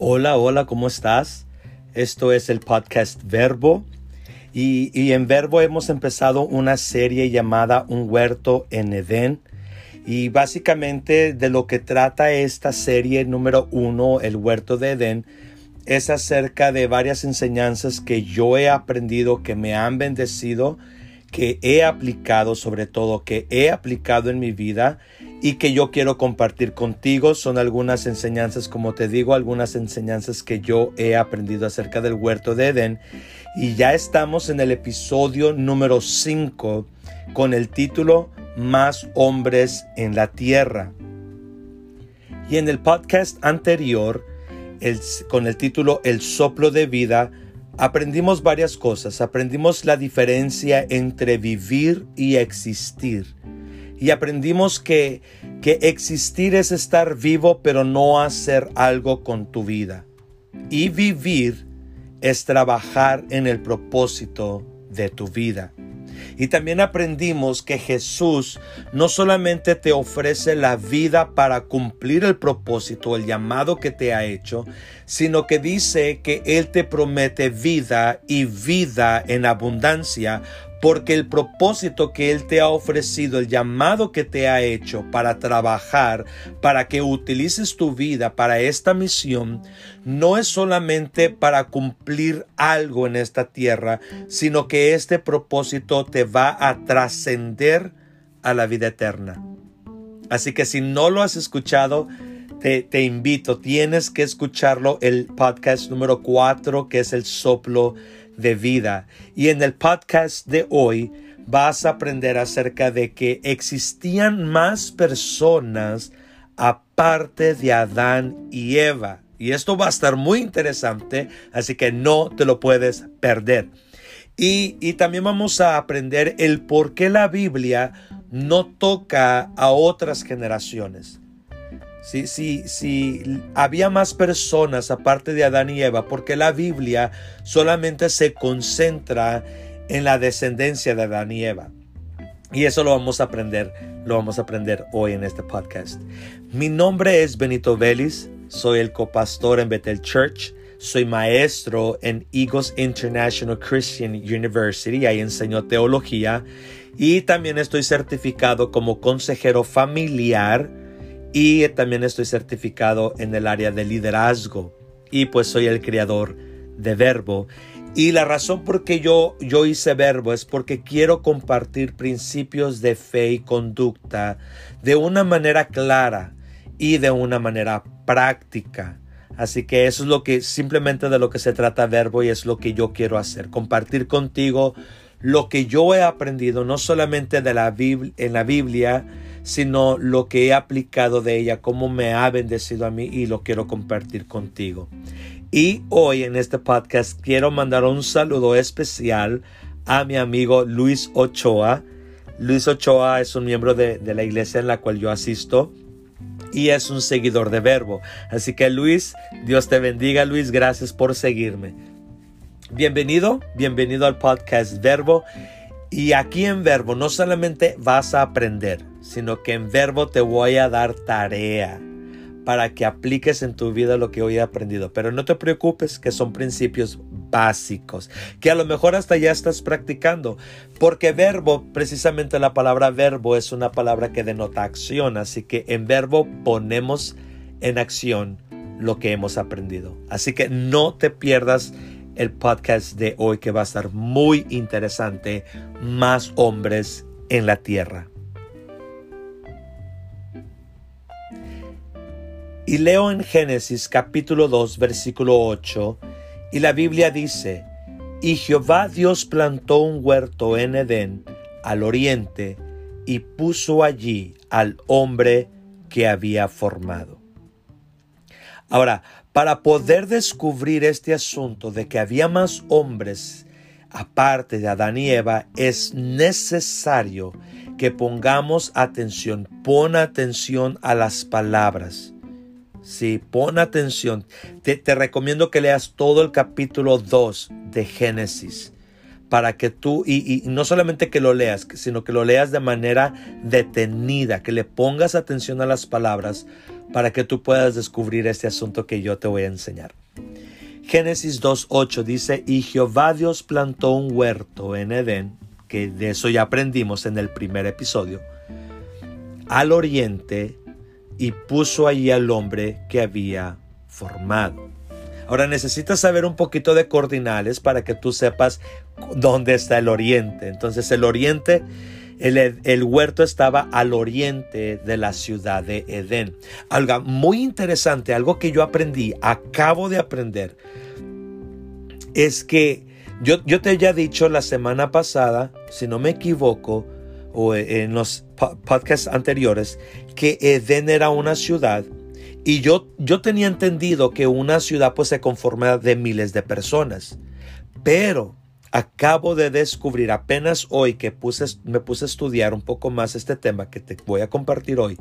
Hola, hola, ¿cómo estás? Esto es el podcast Verbo y, y, en Verbo hemos empezado una serie llamada Un huerto en Edén y básicamente de lo que trata esta serie número uno, El huerto de Edén, es acerca de varias enseñanzas que yo he aprendido, que me han bendecido, que he aplicado sobre todo, que he aplicado en mi vida y que yo quiero compartir contigo. Son algunas enseñanzas, como te digo, algunas enseñanzas que yo he aprendido acerca del huerto de Edén. Y ya estamos en el episodio número 5 con el título Más hombres en la tierra. Y en el podcast anterior, con el título El soplo de vida, aprendimos varias cosas. Aprendimos la diferencia entre vivir y existir y aprendimos que, que existir es estar vivo pero no hacer algo con tu vida. Y vivir es trabajar en el propósito de tu vida. Y también aprendimos que Jesús no solamente te ofrece la vida para cumplir el propósito, el llamado que te ha hecho, sino que dice que Él te promete vida y vida en abundancia porque el propósito que Él te ha ofrecido, el llamado que te ha hecho para trabajar, para que utilices tu vida para esta misión, no es solamente para cumplir algo en esta tierra, sino que este propósito te va a trascender a la vida eterna. Así que si no lo has escuchado, te, invito, tienes que escucharlo, el podcast número 4, que es el soplo de vida. Y en el podcast de hoy vas a aprender acerca de que existían más personas aparte de Adán y Eva. Y esto va a estar muy interesante, así que no te lo puedes perder. Y, y también vamos a aprender el por qué la Biblia no toca a otras generaciones. Si, si, si había más personas aparte de Adán y Eva, porque la Biblia solamente se concentra en la descendencia de Adán y Eva. Y eso lo vamos a aprender, lo vamos a aprender hoy en este podcast. Mi nombre es Benito Vélez, soy el copastor en Bethel Church, soy maestro en Eagles International Christian University, ahí enseño teología y también estoy certificado como consejero familiar y también estoy certificado en el área de liderazgo y pues soy el creador de Verbo. Y la razón por qué yo, yo hice Verbo es porque quiero compartir principios de fe y conducta de una manera clara y de una manera práctica. Así que eso es lo que simplemente de lo que se trata Verbo y es lo que yo quiero hacer, compartir contigo lo que yo he aprendido no solamente de la en la Biblia, sino lo que he aplicado de ella, cómo me ha bendecido a mí y lo quiero compartir contigo. Y hoy en este podcast quiero mandar un saludo especial a mi amigo Luis Ochoa. Luis Ochoa es un miembro de, de la iglesia en la cual yo asisto y es un seguidor de Verbo. Así que Luis, Dios te bendiga Luis, gracias por seguirme. Bienvenido, bienvenido al podcast Verbo. Y aquí en Verbo no solamente vas a aprender, sino que en Verbo te voy a dar tarea para que apliques en tu vida lo que hoy he aprendido. Pero no te preocupes que son principios básicos, que a lo mejor hasta ya estás practicando, porque verbo, precisamente la palabra verbo es una palabra que denota acción, así que en verbo ponemos en acción lo que hemos aprendido. Así que no te pierdas el podcast de hoy que va a estar muy interesante, más hombres en la tierra. Y leo en Génesis capítulo 2 versículo 8 y la Biblia dice, y Jehová Dios plantó un huerto en Edén al oriente y puso allí al hombre que había formado. Ahora, para poder descubrir este asunto de que había más hombres aparte de Adán y Eva, es necesario que pongamos atención, pon atención a las palabras. Sí, pon atención. Te, recomiendo que leas todo el capítulo 2 de Génesis para que tú, y, no solamente que lo leas, sino que lo leas de manera detenida, que le pongas atención a las palabras para que tú puedas descubrir este asunto que yo te voy a enseñar. Génesis 2.8 dice, y Jehová Dios plantó un huerto en Edén, que de eso ya aprendimos en el primer episodio, al oriente y puso allí al hombre que había formado. Ahora necesitas saber un poquito de coordinales para que tú sepas dónde está el oriente. Entonces el oriente, el, huerto estaba al oriente de la ciudad de Edén. Algo muy interesante, algo que yo aprendí, acabo de aprender, es que yo, yo te había dicho la semana pasada, si no me equivoco, o en los podcasts anteriores, que Edén era una ciudad y yo, yo tenía entendido que una ciudad pues se conforma de miles de personas. Pero acabo de descubrir apenas hoy que puse, me puse a estudiar un poco más este tema que te voy a compartir hoy,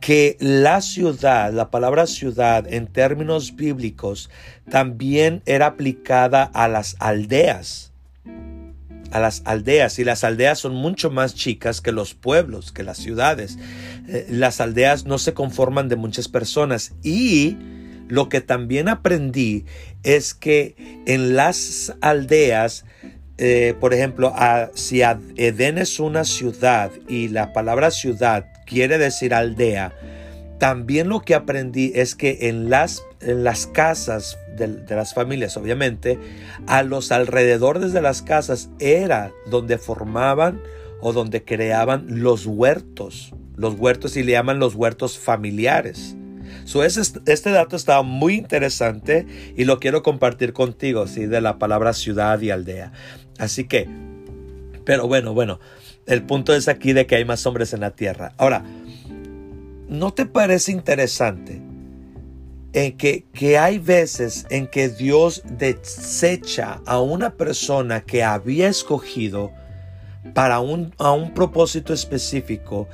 que la ciudad, la palabra ciudad en términos bíblicos, también era aplicada a las aldeas a las aldeas y las aldeas son mucho más chicas que los pueblos, que las ciudades. Eh, las aldeas no se conforman de muchas personas y lo que también aprendí es que en las aldeas, eh, por ejemplo, si Edén es una ciudad y la palabra ciudad quiere decir aldea, también lo que aprendí es que en las, en las casas de, las familias, obviamente, a los alrededores de las casas era donde formaban o donde creaban los huertos. Los huertos y le llaman los huertos familiares. Este dato estaba muy interesante y lo quiero compartir contigo, ¿sí? de la palabra ciudad y aldea. Así que, pero bueno, bueno, el punto es aquí de que hay más hombres en la tierra. Ahora, ¿no te parece interesante en que, que, hay veces en que Dios desecha a una persona que había escogido para un, a un propósito específico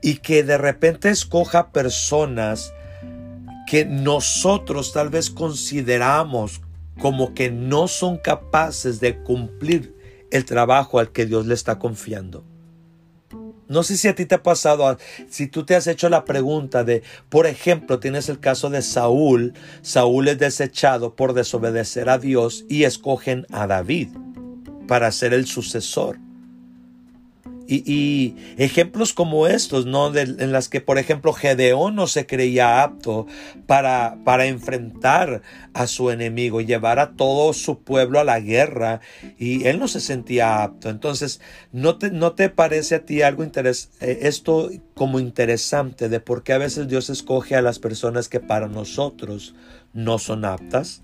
y que de repente escoja personas que nosotros tal vez consideramos como que no son capaces de cumplir el trabajo al que Dios le está confiando. No sé si a ti te ha pasado, si tú te has hecho la pregunta de, por ejemplo, tienes el caso de Saúl, Saúl es desechado por desobedecer a Dios y escogen a David para ser el sucesor. Y, ejemplos como estos, ¿no? en las que, por ejemplo, Gedeón no se creía apto para, para enfrentar a su enemigo y llevar a todo su pueblo a la guerra y él no se sentía apto. Entonces, ¿no te, no te parece a ti algo interes eh, esto como interesante de por qué a veces Dios escoge a las personas que para nosotros no son aptas?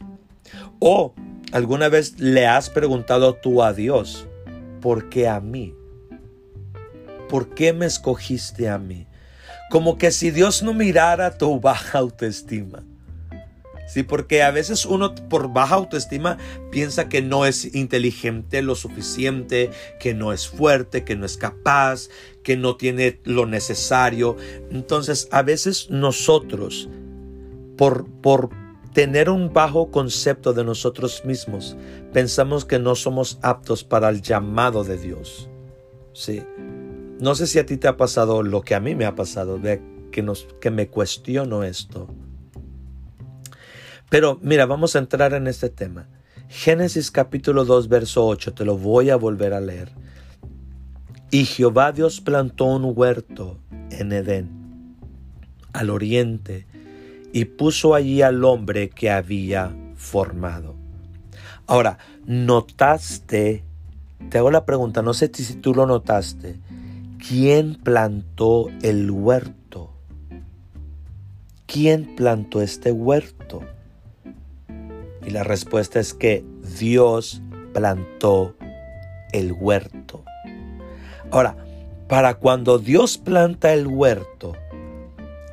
¿O alguna vez le has preguntado tú a Dios, ¿por qué a mí? ¿Por qué me escogiste a mí? Como que si Dios no mirara tu baja autoestima. Sí, porque a veces uno por baja autoestima piensa que no es inteligente lo suficiente, que no es fuerte, que no es capaz, que no tiene lo necesario. Entonces, a veces nosotros, por, por tener un bajo concepto de nosotros mismos, pensamos que no somos aptos para el llamado de Dios. Sí. No sé si a ti te ha pasado lo que a mí me ha pasado, que, nos, que me cuestiono esto. Pero mira, vamos a entrar en este tema. Génesis capítulo 2, verso 8, te lo voy a volver a leer. Y Jehová Dios plantó un huerto en Edén, al oriente, y puso allí al hombre que había formado. Ahora, ¿notaste? Te hago la pregunta, no sé si tú lo notaste. ¿Quién plantó el huerto? ¿Quién plantó este huerto? Y la respuesta es que Dios plantó el huerto. Ahora, para cuando Dios planta el huerto,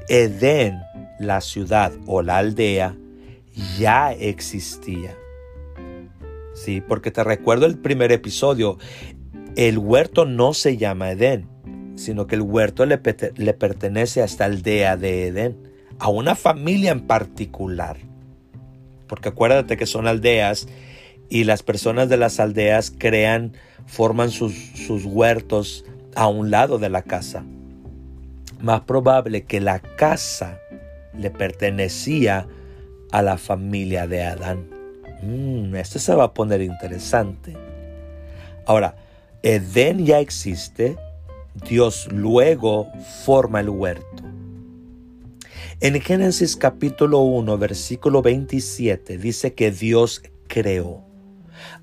Edén, la ciudad o la aldea, ya existía. Sí, porque te recuerdo el primer episodio, el huerto no se llama Edén, sino que el huerto le, pertenece a esta aldea de Edén, a una familia en particular. Porque acuérdate que son aldeas y las personas de las aldeas crean, forman sus, sus huertos a un lado de la casa. Más probable que la casa le pertenecía a la familia de Adán. Mm, esto se va a poner interesante. Ahora, Edén ya existe, Dios luego forma el huerto. En Génesis capítulo 1, versículo 27 dice que Dios creó.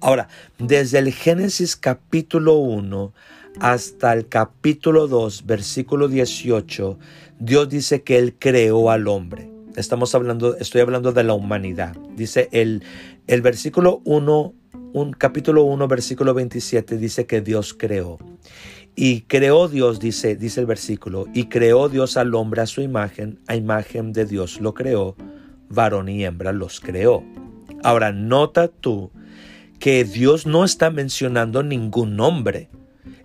Ahora, desde el Génesis capítulo 1 hasta el capítulo 2, versículo 18, Dios dice que Él creó al hombre. Estamos hablando, estoy hablando de la humanidad. Dice el, el versículo 1, un capítulo 1, versículo 27 dice que Dios creó. Y creó Dios, dice, dice el versículo, y creó Dios al hombre a su imagen, a imagen de Dios lo creó, varón y hembra los creó. Ahora, nota tú que Dios no está mencionando ningún nombre.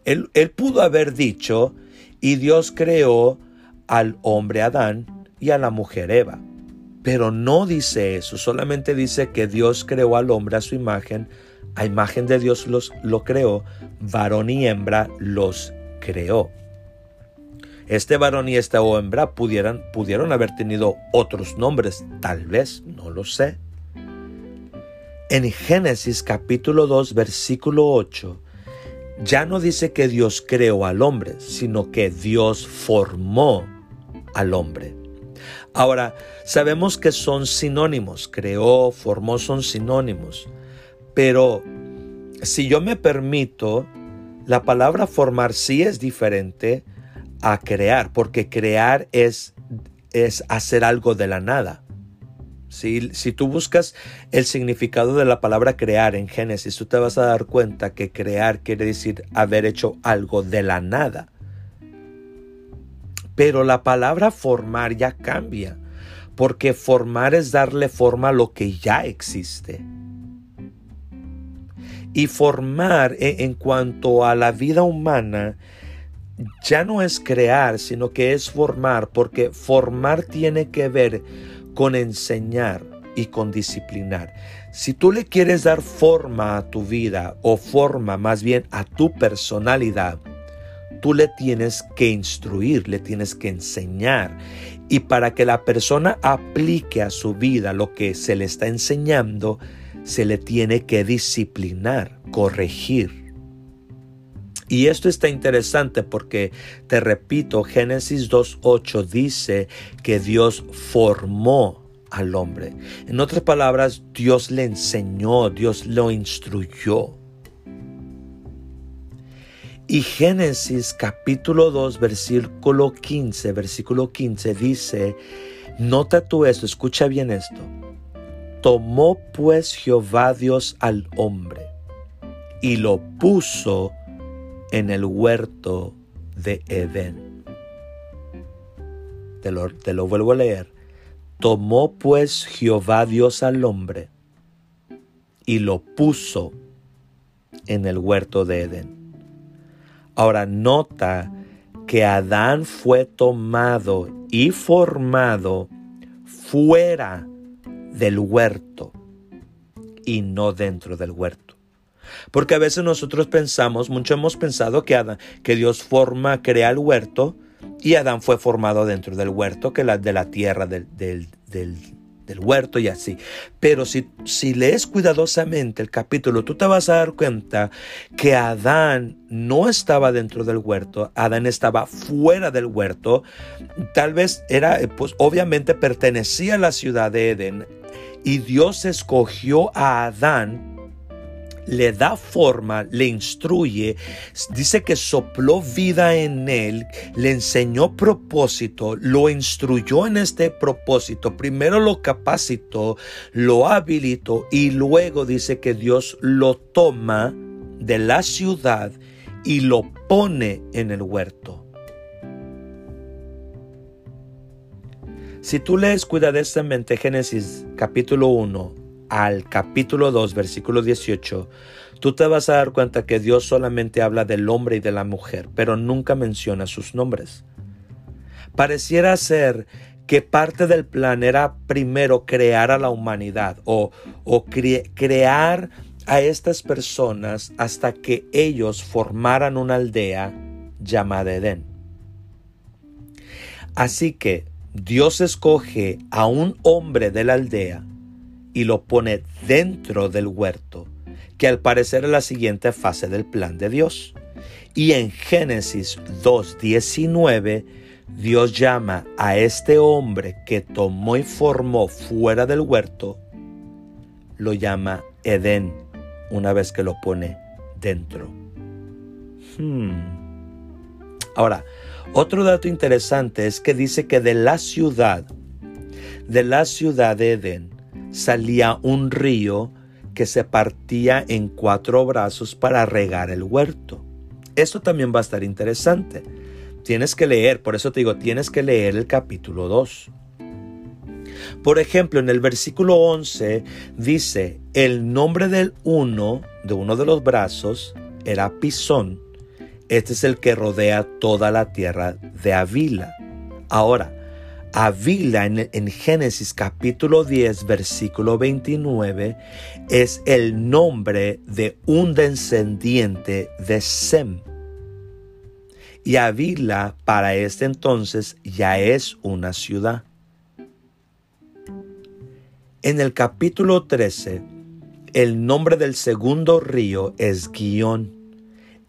Él, él pudo haber dicho, y Dios creó al hombre Adán y a la mujer Eva. Pero no dice eso, solamente dice que Dios creó al hombre a su imagen, a imagen de Dios los, lo creó, varón y hembra los creó. Este varón y esta hembra pudieran, pudieron haber tenido otros nombres, tal vez, no lo sé. En Génesis capítulo 2, versículo 8, ya no dice que Dios creó al hombre, sino que Dios formó al hombre. Ahora, sabemos que son sinónimos, creó, formó, son sinónimos. Pero si yo me permito, la palabra formar sí es diferente a crear, porque crear es, es hacer algo de la nada. Si, si, tú buscas el significado de la palabra crear en Génesis, tú te vas a dar cuenta que crear quiere decir haber hecho algo de la nada. Pero la palabra formar ya cambia, porque formar es darle forma a lo que ya existe. Y formar e, en cuanto a la vida humana ya no es crear, sino que es formar, porque formar tiene que ver con enseñar y con disciplinar. Si tú le quieres dar forma a tu vida o forma más bien a tu personalidad, tú le tienes que instruir, le tienes que enseñar. Y para que la persona aplique a su vida lo que se le está enseñando, se le tiene que disciplinar, corregir. Y esto está interesante porque, te repito, Génesis 2.8 dice que Dios formó al hombre. En otras palabras, Dios le enseñó, Dios lo instruyó. Y Génesis capítulo 2, versículo 15, versículo 15 dice, nota tú esto, escucha bien esto. Tomó pues Jehová Dios al hombre y lo puso en el huerto de Edén. Te lo, vuelvo a leer. Tomó pues Jehová Dios al hombre y lo puso en el huerto de Edén. Ahora nota que Adán fue tomado y formado fuera del huerto y no dentro del huerto. Porque a veces nosotros pensamos, mucho hemos pensado que, Adán, que Dios forma, crea el huerto y Adán fue formado dentro del huerto, que la, de la tierra del, del, del huerto y así. Pero si, si lees cuidadosamente el capítulo, tú te vas a dar cuenta que Adán no estaba dentro del huerto, Adán estaba fuera del huerto. Tal vez era, pues obviamente pertenecía a la ciudad de Edén y Dios escogió a Adán le da forma, le instruye, dice que sopló vida en él, le enseñó propósito, lo instruyó en este propósito, primero lo capacitó, lo habilitó y luego dice que Dios lo toma de la ciudad y lo pone en el huerto. Si tú lees cuidadosamente Génesis capítulo 1, al capítulo 2, versículo 18, tú te vas a dar cuenta que Dios solamente habla del hombre y de la mujer, pero nunca menciona sus nombres. Pareciera ser que parte del plan era primero crear a la humanidad o, o crear a estas personas hasta que ellos formaran una aldea llamada Edén. Así que Dios escoge a un hombre de la aldea y lo pone dentro del huerto, que al parecer es la siguiente fase del plan de Dios. Y en Génesis 2.19, Dios llama a este hombre que tomó y formó fuera del huerto, lo llama Edén, una vez que lo pone dentro. Hmm. Ahora, otro dato interesante es que dice que de la ciudad, de la ciudad de Edén, salía un río que se partía en cuatro brazos para regar el huerto. Esto también va a estar interesante. Tienes que leer, por eso te digo, tienes que leer el capítulo 2. Por ejemplo, en el versículo 11 dice, el nombre del uno, de uno de los brazos, era Pisón, este es el que rodea toda la tierra de Avila. Ahora, Avila en, Génesis capítulo 10 versículo 29 es el nombre de un descendiente de Sem. Y Avila para este entonces ya es una ciudad. En el capítulo 13, el nombre del segundo río es Guión.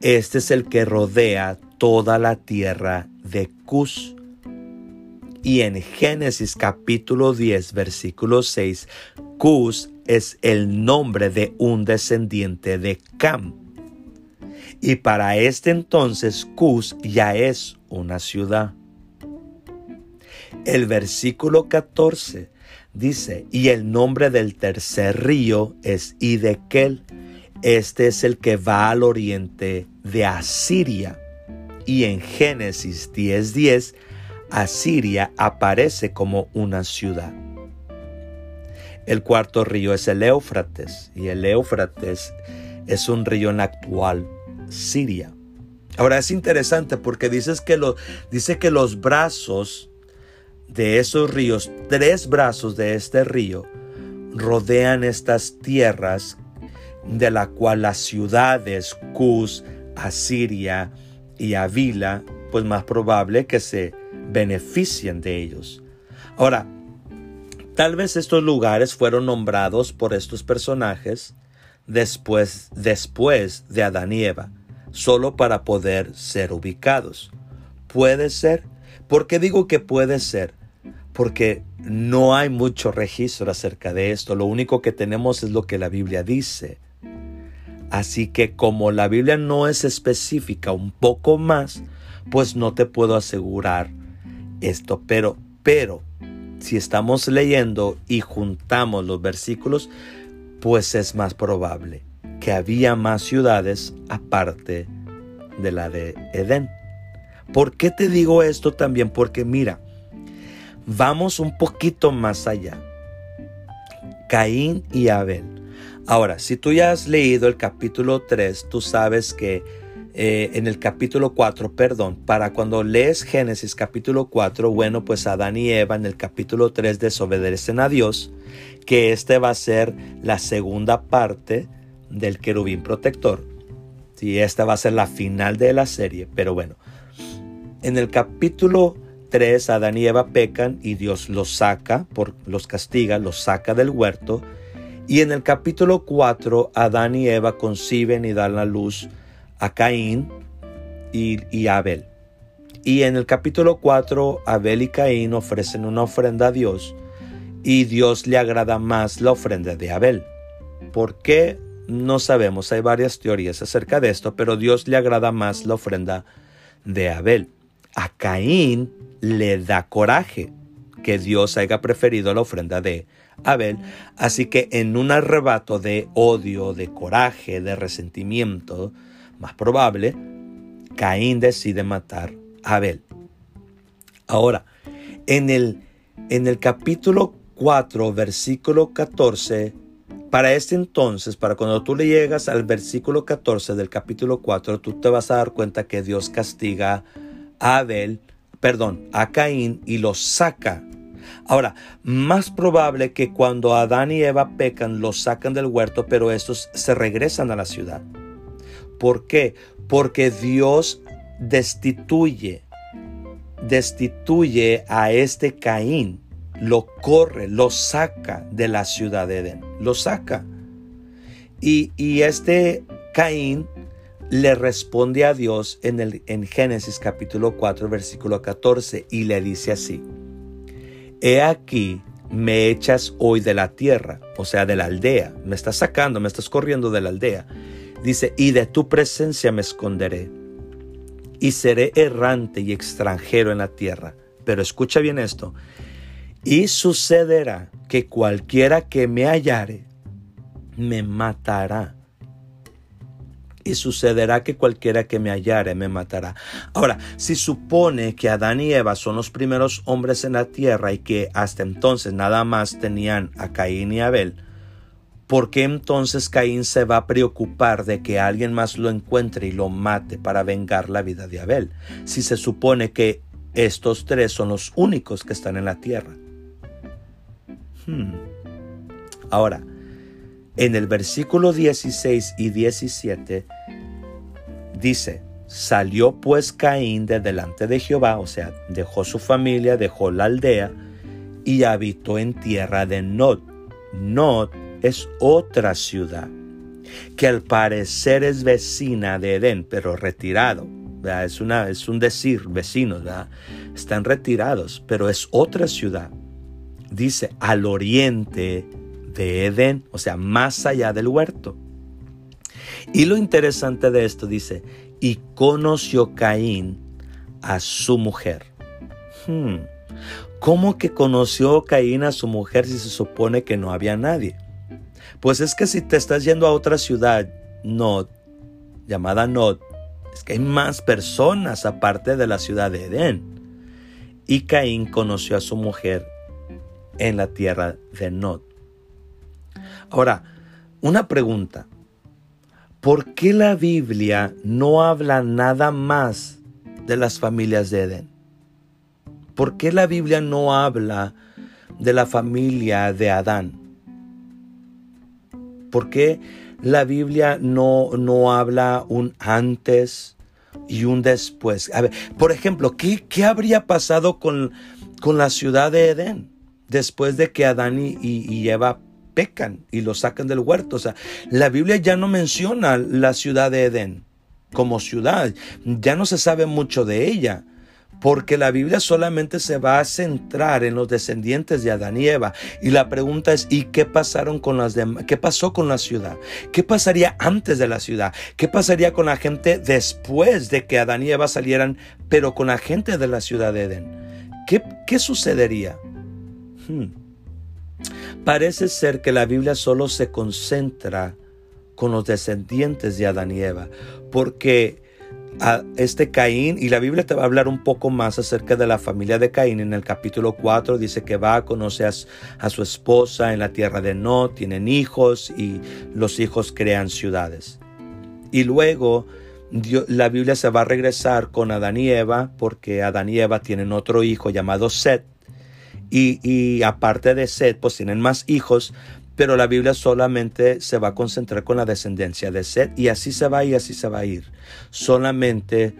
Este es el que rodea toda la tierra de Cus. Y en Génesis capítulo 10, versículo 6, Cus es el nombre de un descendiente de Cam. Y para este entonces Cus ya es una ciudad. El versículo 14 dice, y el nombre del tercer río es Idekel este es el que va al oriente de Asiria. Y en Génesis 10:10, Asiria aparece como una ciudad. El cuarto río es el Éufrates, y el Éufrates es un río en la actual Siria. Ahora es interesante porque dices dice que los brazos de esos ríos, tres brazos de este río, rodean estas tierras de la cual las ciudades Cus, Asiria y Avila, pues más probable que se beneficien de ellos. Ahora, tal vez estos lugares fueron nombrados por estos personajes después, después de Adán y Eva, solo para poder ser ubicados. Puede ser. ¿Por qué digo que puede ser? Porque no hay mucho registro acerca de esto. Lo único que tenemos es lo que la Biblia dice. Así que como la Biblia no es específica un poco más, pues no te puedo asegurar esto. Pero, pero, si estamos leyendo y juntamos los versículos, pues es más probable que había más ciudades aparte de la de Edén. ¿Por qué te digo esto también? Porque mira, vamos un poquito más allá. Caín y Abel. Ahora, si tú ya has leído el capítulo 3, tú sabes que eh, en el capítulo 4, perdón, para cuando lees Génesis capítulo 4, bueno, pues Adán y Eva en el capítulo 3 desobedecen a Dios, que este va a ser la segunda parte del querubín protector. Sí, esta va a ser la final de la serie, pero bueno. En el capítulo 3, Adán y Eva pecan y Dios los saca, por, los castiga, los saca del huerto y en el capítulo 4, Adán y Eva conciben y dan la luz a Caín y, Abel. Y en el capítulo 4, Abel y Caín ofrecen una ofrenda a Dios y Dios le agrada más la ofrenda de Abel. ¿Por qué? No sabemos, hay varias teorías acerca de esto, pero Dios le agrada más la ofrenda de Abel. A Caín le da coraje que Dios haya preferido la ofrenda de Abel. Así que en un arrebato de odio, de coraje, de resentimiento, más probable, Caín decide matar a Abel. Ahora, en el, en el capítulo 4, versículo 14, para este entonces, para cuando tú le llegas al versículo 14 del capítulo 4, tú te vas a dar cuenta que Dios castiga a Abel, perdón, a Caín y lo saca Ahora, más probable que cuando Adán y Eva pecan, los sacan del huerto, pero estos se regresan a la ciudad. ¿Por qué? Porque Dios destituye, destituye a este Caín, lo corre, lo saca de la ciudad de Edén, lo saca. Y, este Caín le responde a Dios en, el, en Génesis capítulo 4, versículo 14, y le dice así, He aquí, me echas hoy de la tierra, o sea, de la aldea, me estás sacando, me estás corriendo de la aldea. Dice, y de tu presencia me esconderé, y seré errante y extranjero en la tierra. Pero escucha bien esto, y sucederá que cualquiera que me hallare, me matará y sucederá que cualquiera que me hallare me matará. Ahora, si supone que Adán y Eva son los primeros hombres en la tierra y que hasta entonces nada más tenían a Caín y Abel, ¿por qué entonces Caín se va a preocupar de que alguien más lo encuentre y lo mate para vengar la vida de Abel? Si se supone que estos tres son los únicos que están en la tierra. Hmm. Ahora, en el versículo 16 y 17 dice, salió pues Caín de delante de Jehová, o sea, dejó su familia, dejó la aldea y habitó en tierra de Nod. Nod es otra ciudad que al parecer es vecina de Edén, pero retirado. Es, una, es un decir, vecinos, están retirados, pero es otra ciudad. Dice, al oriente de Edén, o sea, más allá del huerto. Y lo interesante de esto dice, y conoció Caín a su mujer. Hmm. ¿Cómo que conoció Caín a su mujer si se supone que no había nadie? Pues es que si te estás yendo a otra ciudad, Nod, llamada Nod, es que hay más personas aparte de la ciudad de Edén. Y Caín conoció a su mujer en la tierra de Nod. Ahora, una pregunta. ¿Por qué la Biblia no habla nada más de las familias de Edén? ¿Por qué la Biblia no habla de la familia de Adán? ¿Por qué la Biblia no, no habla un antes y un después? A ver, por ejemplo, ¿qué, qué habría pasado con, con, la ciudad de Edén después de que Adán y, y Eva pecan y lo sacan del huerto. O sea, la Biblia ya no menciona la ciudad de Edén como ciudad. Ya no se sabe mucho de ella. Porque la Biblia solamente se va a centrar en los descendientes de Adán y Eva. Y la pregunta es, ¿y qué pasaron con las? ¿Qué pasó con la ciudad? ¿Qué pasaría antes de la ciudad? ¿Qué pasaría con la gente después de que Adán y Eva salieran, pero con la gente de la ciudad de Edén? ¿Qué, qué sucedería? Hmm. Parece ser que la Biblia solo se concentra con los descendientes de Adán y Eva, porque a este Caín, y la Biblia te va a hablar un poco más acerca de la familia de Caín. En el capítulo 4 dice que va a conocer a, su esposa en la tierra de No, tienen hijos y los hijos crean ciudades. Y luego la Biblia se va a regresar con Adán y Eva, porque Adán y Eva tienen otro hijo llamado Set, y, aparte de Seth, pues tienen más hijos, pero la Biblia solamente se va a concentrar con la descendencia de Seth y así se va y así se va a ir. Solamente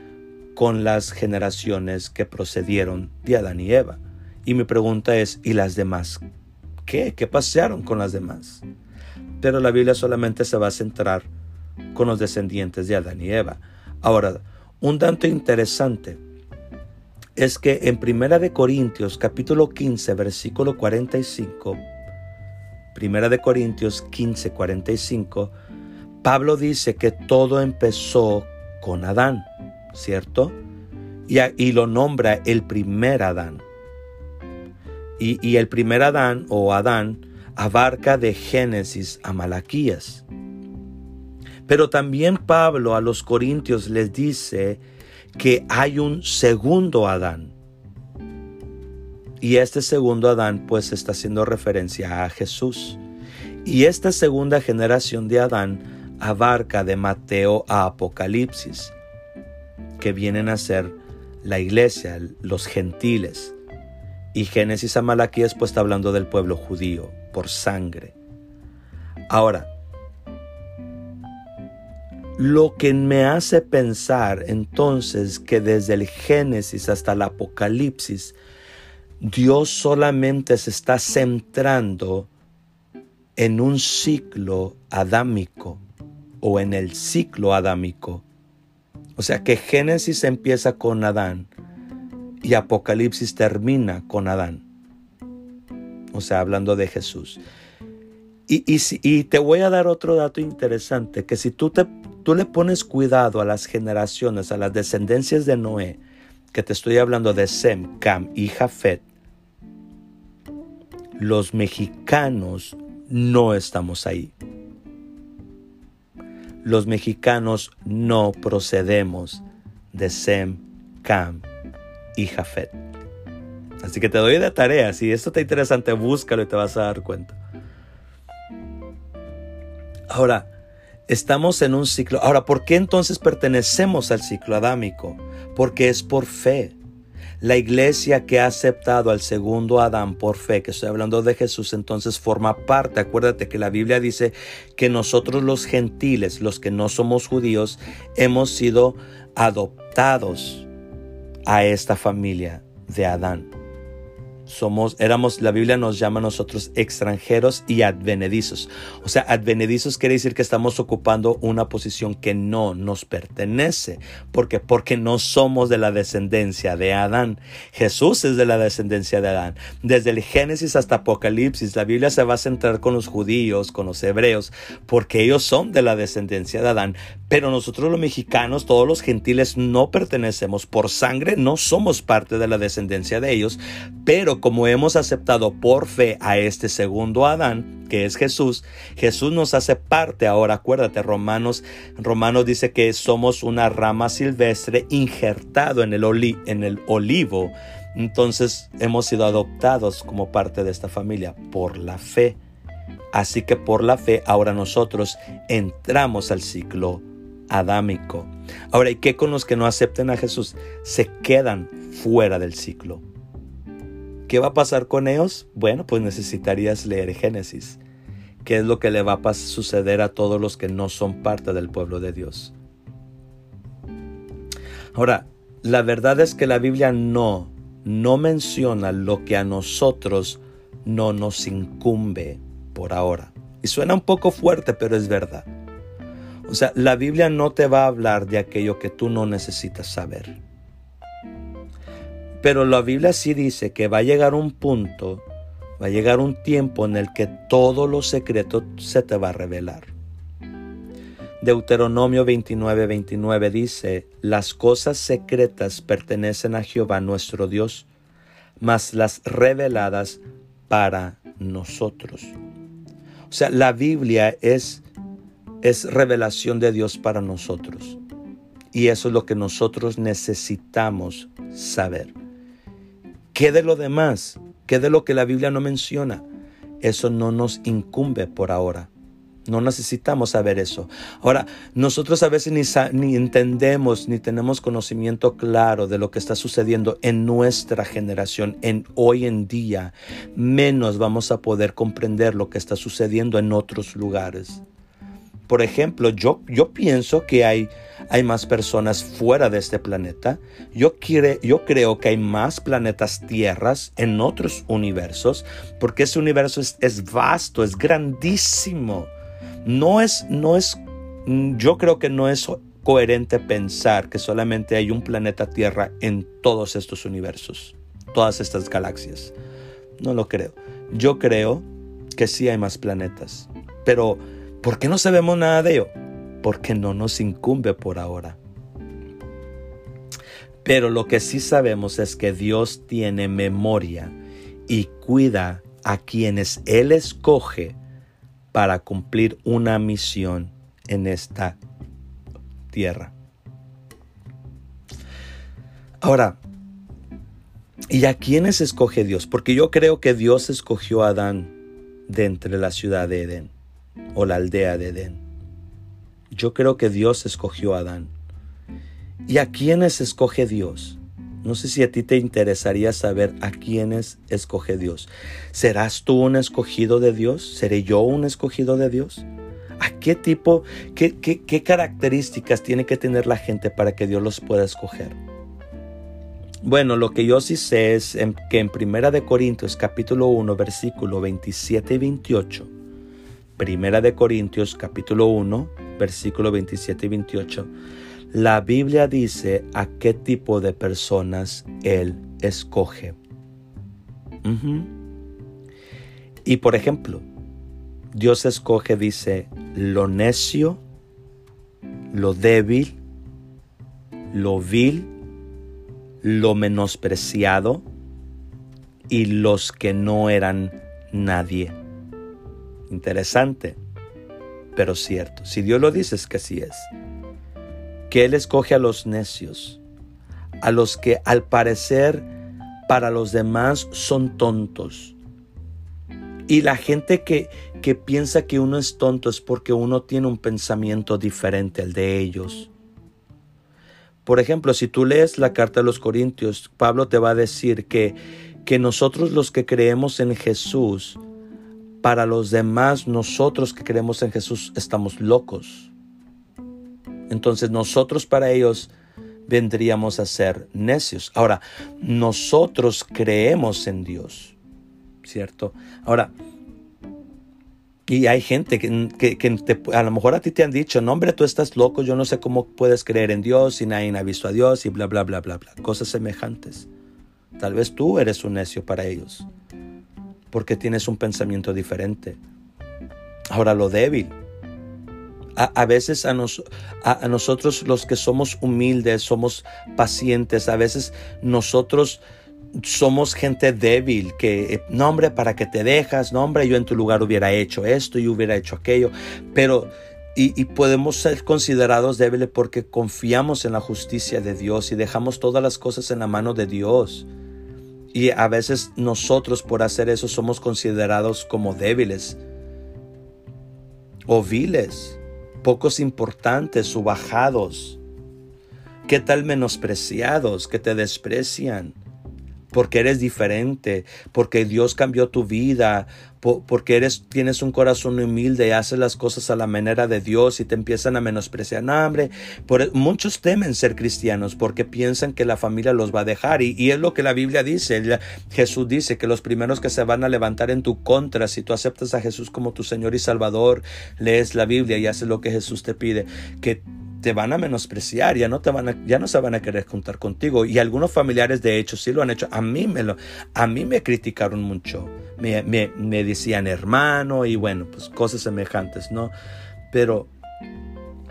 con las generaciones que procedieron de Adán y Eva. Y mi pregunta es, ¿y las demás? ¿Qué? ¿Qué pasaron con las demás? Pero la Biblia solamente se va a centrar con los descendientes de Adán y Eva. Ahora, un dato interesante es que en Primera de Corintios capítulo 15 versículo 45, Primera de Corintios 15 45, Pablo dice que todo empezó con Adán, ¿cierto? Y, y lo nombra el primer Adán. Y, y el primer Adán o Adán abarca de Génesis a Malaquías. Pero también Pablo a los Corintios les dice que hay un segundo Adán. Y este segundo Adán pues está haciendo referencia a Jesús. Y esta segunda generación de Adán abarca de Mateo a Apocalipsis, que vienen a ser la iglesia, los gentiles. Y Génesis a Malaquías pues está hablando del pueblo judío, por sangre. Ahora, lo que me hace pensar entonces que desde el Génesis hasta el Apocalipsis, Dios solamente se está centrando en un ciclo adámico o en el ciclo adámico. O sea que Génesis empieza con Adán y Apocalipsis termina con Adán. O sea, hablando de Jesús. Y, y, te voy a dar otro dato interesante, que si tú, te, tú le pones cuidado a las generaciones, a las descendencias de Noé, que te estoy hablando de Sem, Cam y Jafet, los mexicanos no estamos ahí. Los mexicanos no procedemos de Sem, Cam y Jafet. Así que te doy de tarea. Si esto te interesante, búscalo y te vas a dar cuenta. Ahora, estamos en un ciclo. Ahora, ¿por qué entonces pertenecemos al ciclo adámico? Porque es por fe. La iglesia que ha aceptado al segundo Adán por fe, que estoy hablando de Jesús, entonces forma parte. Acuérdate que la Biblia dice que nosotros los gentiles, los que no somos judíos, hemos sido adoptados a esta familia de Adán somos, éramos, la Biblia nos llama a nosotros extranjeros y advenedizos. O sea, advenedizos quiere decir que estamos ocupando una posición que no nos pertenece. porque Porque no somos de la descendencia de Adán. Jesús es de la descendencia de Adán. Desde el Génesis hasta Apocalipsis, la Biblia se va a centrar con los judíos, con los hebreos, porque ellos son de la descendencia de Adán. Pero nosotros los mexicanos, todos los gentiles, no pertenecemos por sangre, no somos parte de la descendencia de ellos, pero como hemos aceptado por fe a este segundo Adán, que es Jesús, Jesús nos hace parte ahora. Acuérdate, Romanos, Romanos dice que somos una rama silvestre injertado en el, en el olivo. Entonces hemos sido adoptados como parte de esta familia por la fe. Así que por la fe ahora nosotros entramos al ciclo adámico. Ahora, ¿y qué con los que no acepten a Jesús? Se quedan fuera del ciclo. ¿Qué va a pasar con ellos? Bueno, pues necesitarías leer Génesis. ¿Qué es lo que le va a suceder a todos los que no son parte del pueblo de Dios? Ahora, la verdad es que la Biblia no, no menciona lo que a nosotros no nos incumbe por ahora. Y suena un poco fuerte, pero es verdad. O sea, la Biblia no te va a hablar de aquello que tú no necesitas saber. Pero la Biblia sí dice que va a llegar un punto, va a llegar un tiempo en el que todo lo secreto se te va a revelar. Deuteronomio 29, 29 dice, las cosas secretas pertenecen a Jehová nuestro Dios, mas las reveladas para nosotros. O sea, la Biblia es, es revelación de Dios para nosotros. Y eso es lo que nosotros necesitamos saber. ¿Qué de lo demás? ¿Qué de lo que la Biblia no menciona? Eso no nos incumbe por ahora. No necesitamos saber eso. Ahora, nosotros a veces ni, ni, entendemos ni tenemos conocimiento claro de lo que está sucediendo en nuestra generación, en hoy en día. Menos vamos a poder comprender lo que está sucediendo en otros lugares. Por ejemplo, yo, yo pienso que hay, hay más personas fuera de este planeta. Yo, creo que hay más planetas tierras en otros universos, porque ese universo es, es vasto, es grandísimo. No es, no es, yo creo que no es coherente pensar que solamente hay un planeta Tierra en todos estos universos, todas estas galaxias. No lo creo. Yo creo que sí hay más planetas, pero ¿Por qué no sabemos nada de ello? Porque no nos incumbe por ahora. Pero lo que sí sabemos es que Dios tiene memoria y cuida a quienes Él escoge para cumplir una misión en esta tierra. Ahora, ¿y a quiénes escoge Dios? Porque yo creo que Dios escogió a Adán de entre la ciudad de Edén o la aldea de Edén. Yo creo que Dios escogió a Adán. ¿Y a quiénes escoge Dios? No sé si a ti te interesaría saber a quiénes escoge Dios. ¿Serás tú un escogido de Dios? ¿Seré yo un escogido de Dios? ¿A qué tipo, qué, características tiene que tener la gente para que Dios los pueda escoger? Bueno, lo que yo sí sé es que en Primera de Corintios capítulo 1 versículo 27 y 28, Primera de Corintios capítulo 1 versículo 27 y 28, la Biblia dice a qué tipo de personas Él escoge. Y por ejemplo, Dios escoge, dice, lo necio, lo débil, lo vil, lo menospreciado y los que no eran nadie. Interesante, pero cierto. Si Dios lo dice es que así es. Que Él escoge a los necios, a los que al parecer para los demás son tontos, y la gente que, que piensa que uno es tonto es porque uno tiene un pensamiento diferente al de ellos. Por ejemplo, si tú lees la carta de los Corintios, Pablo te va a decir que, que nosotros los que creemos en Jesús, para los demás, nosotros que creemos en Jesús, estamos locos. Entonces nosotros para ellos vendríamos a ser necios. Ahora, nosotros creemos en Dios. ¿cierto? Ahora, y hay gente que, a lo mejor a ti te han dicho, no hombre, tú estás loco, yo no sé cómo puedes creer en Dios y nadie ha visto a Dios y bla, bla, bla, bla, bla. Cosas semejantes. Tal vez tú eres un necio para ellos, porque tienes un pensamiento diferente. Ahora lo débil. A, veces a, a nosotros los que somos humildes, somos pacientes, a veces nosotros somos gente débil, que, no hombre, para que te dejas, no hombre, yo en tu lugar hubiera hecho esto y hubiera hecho aquello, pero y, podemos ser considerados débiles porque confiamos en la justicia de Dios y dejamos todas las cosas en la mano de Dios. Y a veces nosotros por hacer eso somos considerados como débiles o viles, pocos importantes, subajados. ¿Qué tal menospreciados que te desprecian? Porque eres diferente, porque Dios cambió tu vida, porque eres, tienes un corazón humilde y haces las cosas a la manera de Dios y te empiezan a menospreciar. No, hombre, por, e, muchos temen ser cristianos porque piensan que la familia los va a dejar y, es lo que la Biblia dice. Jesús dice que los primeros que se van a levantar en tu contra, si tú aceptas a Jesús como tu Señor y Salvador, lees la Biblia y haces lo que Jesús te pide, que te van a menospreciar, ya no, te van a, ya no se van a querer juntar contigo. Y algunos familiares, de hecho, sí lo han hecho. A mí me, lo, a mí me criticaron mucho. Me, me, me decían hermano y bueno, pues cosas semejantes, ¿no? Pero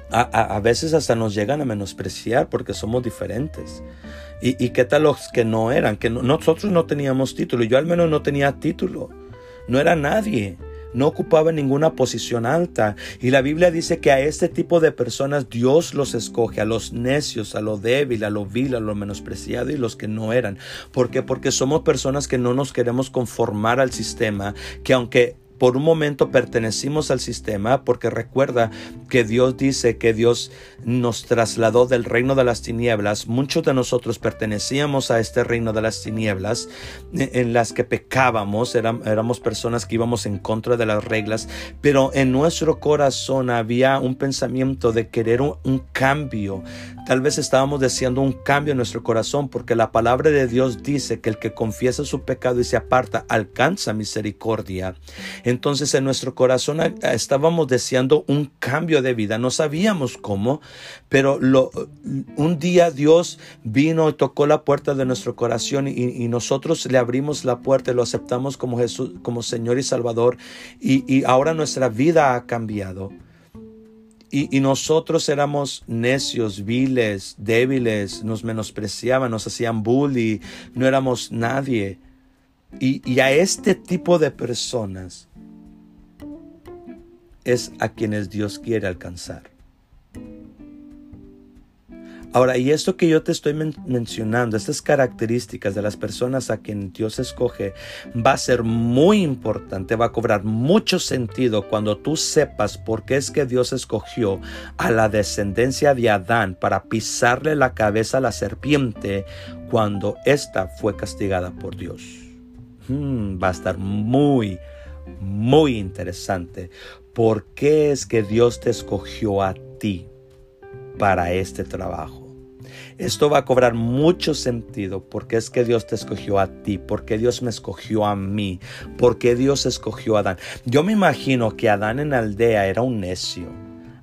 a, a, veces hasta nos llegan a menospreciar porque somos diferentes. ¿Y, y qué tal los que no eran? Que nosotros no teníamos título. Yo al menos no tenía título. No era nadie no ocupaba ninguna posición alta. Y la Biblia dice que a este tipo de personas Dios los escoge, a los necios, a lo débil, a lo vil, a lo menospreciado y los que no eran. ¿Por qué? Porque somos personas que no nos queremos conformar al sistema, que aunque por un momento pertenecimos al sistema porque recuerda que Dios dice que Dios nos trasladó del reino de las tinieblas. Muchos de nosotros pertenecíamos a este reino de las tinieblas en las que pecábamos, éramos personas que íbamos en contra de las reglas, pero en nuestro corazón había un pensamiento de querer un, un cambio. Tal vez estábamos deseando un cambio en nuestro corazón porque la palabra de Dios dice que el que confiesa su pecado y se aparta alcanza misericordia. Entonces en nuestro corazón eh, estábamos deseando un cambio de vida. No sabíamos cómo, pero un día Dios vino y tocó la puerta de nuestro corazón y, nosotros le abrimos la puerta y lo aceptamos como Jesús, como Señor y Salvador. Y, ahora nuestra vida ha cambiado. Y, nosotros éramos necios, viles, débiles, nos menospreciaban, nos hacían bully, no éramos nadie. Y a este tipo de personas es a quienes Dios quiere alcanzar. Ahora, y esto que yo te estoy mencionando, estas características de las personas a quien Dios escoge, va a ser muy importante, va a cobrar mucho sentido cuando tú sepas por qué es que Dios escogió a la descendencia de Adán para pisarle la cabeza a la serpiente cuando ésta fue castigada por Dios. Hmm, va a estar muy, muy interesante. ¿Por qué es que Dios te escogió a ti para este trabajo? Esto va a cobrar mucho sentido porque es que Dios te escogió a ti, porque Dios me escogió a mí, porque Dios escogió a Adán. Yo me imagino que Adán en la aldea era un necio.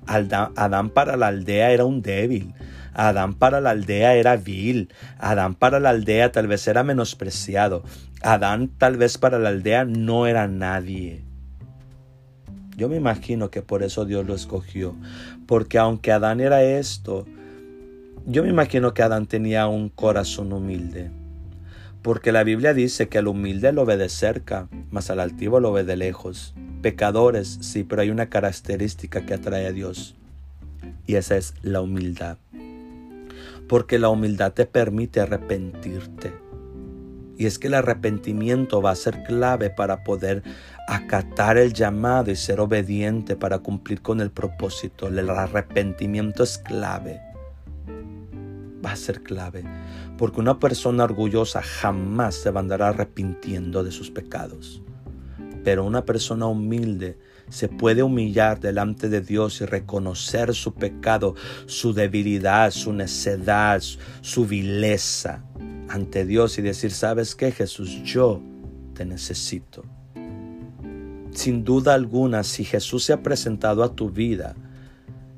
Adán para la aldea era un débil. Adán para la aldea era vil. Adán para la aldea tal vez era menospreciado. Adán tal vez para la aldea no era nadie. Yo me imagino que por eso Dios lo escogió. Porque aunque Adán era esto, yo me imagino que Adán tenía un corazón humilde, porque la Biblia dice que al humilde lo ve de cerca, mas al altivo lo ve de lejos. Pecadores, sí, pero hay una característica que atrae a Dios, y esa es la humildad. Porque la humildad te permite arrepentirte. Y es que el arrepentimiento va a ser clave para poder acatar el llamado y ser obediente para cumplir con el propósito. El arrepentimiento es clave va a ser clave, porque una persona orgullosa jamás se va a andar arrepintiendo de sus pecados. Pero una persona humilde se puede humillar delante de Dios y reconocer su pecado, su debilidad, su necedad, su vileza ante Dios y decir, ¿sabes qué, Jesús? Yo te necesito. Sin duda alguna, si Jesús se ha presentado a tu vida,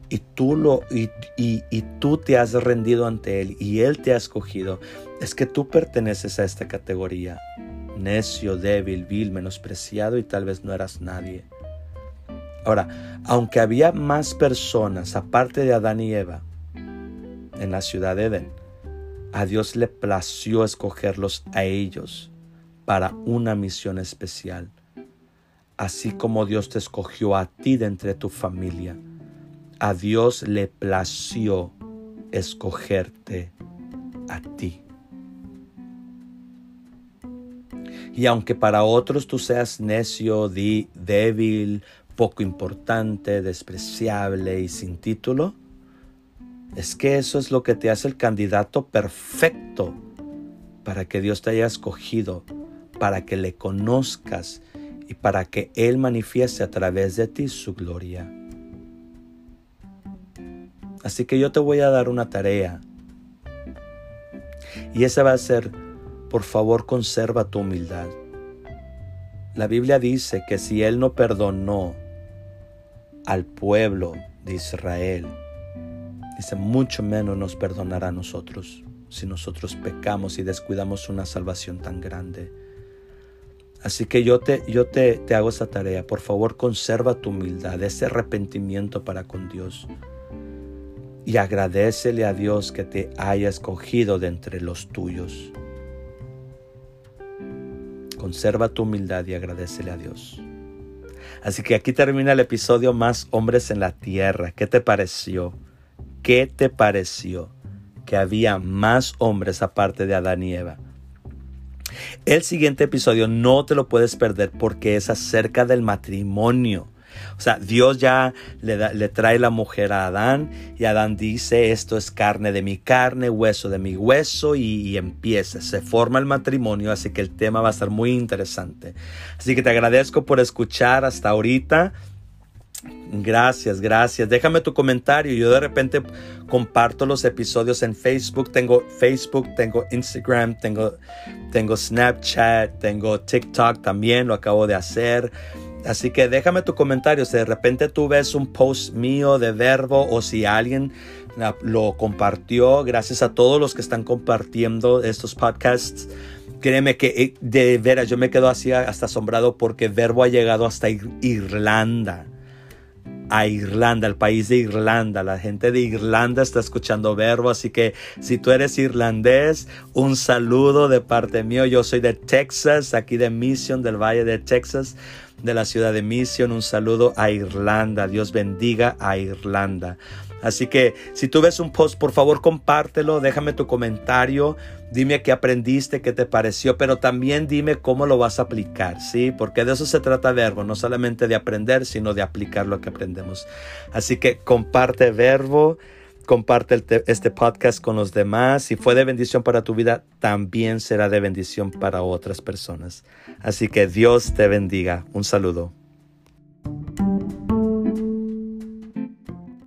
y tú, lo, y, y, tú te has rendido ante Él y Él te ha escogido, es que tú perteneces a esta categoría. Necio, débil, vil, menospreciado y tal vez no eras nadie. Ahora, aunque había más personas aparte de Adán y Eva en la ciudad de Edén, a Dios le plació escogerlos a ellos para una misión especial, así como Dios te escogió a ti de entre tu familia a Dios le plació escogerte a ti. Y aunque para otros tú seas necio, débil, poco importante, despreciable y sin título, es que eso es lo que te hace el candidato perfecto para que Dios te haya escogido, para que le conozcas y para que Él manifieste a través de ti su gloria. Así que yo te voy a dar una tarea. Y esa va a ser, por favor, conserva tu humildad. La Biblia dice que si Él no perdonó al pueblo de Israel, dice, mucho menos nos perdonará a nosotros si nosotros pecamos y descuidamos una salvación tan grande. Así que yo te, yo te, te hago esa tarea. Por favor, conserva tu humildad, ese arrepentimiento para con Dios y agradecele a Dios que te haya escogido de entre los tuyos. Conserva tu humildad y agradecele a Dios. Así que aquí termina el episodio Más hombres en la tierra. ¿Qué te pareció? ¿Qué te pareció? Que había más hombres aparte de Adán y Eva. El siguiente episodio no te lo puedes perder porque es acerca del matrimonio. O sea, Dios ya le, trae la mujer a Adán y Adán dice, esto es carne de mi carne, hueso de mi hueso y, empieza, se forma el matrimonio, así que el tema va a estar muy interesante. Así que te agradezco por escuchar hasta ahorita. Gracias, gracias. Déjame tu comentario. Yo de repente comparto los episodios en Facebook. Tengo Facebook, tengo Instagram, tengo, tengo Snapchat, tengo TikTok también, lo acabo de hacer. Así que déjame tu comentario si de repente tú ves un post mío de verbo o si alguien lo compartió. Gracias a todos los que están compartiendo estos podcasts. Créeme que eh, de veras yo me quedo así hasta asombrado porque Verbo ha llegado hasta Irlanda. A Irlanda, al país de Irlanda. La gente de Irlanda está escuchando Verbo. Así que si tú eres irlandés, un saludo de parte mío. Yo soy de Texas, aquí de Mission, del Valle de Texas de la ciudad de Mission. Un saludo a Irlanda. Dios bendiga a Irlanda. Así que si tú ves un post, por favor compártelo, déjame tu comentario, dime qué aprendiste, qué te pareció, pero también dime cómo lo vas a aplicar, ¿sí? Porque de eso se trata Verbo, no solamente de aprender, sino de aplicar lo que aprendemos. Así que comparte Verbo comparte este podcast con los demás. Si fue de bendición para tu vida, también será de bendición para otras personas. Así que Dios te bendiga. Un saludo.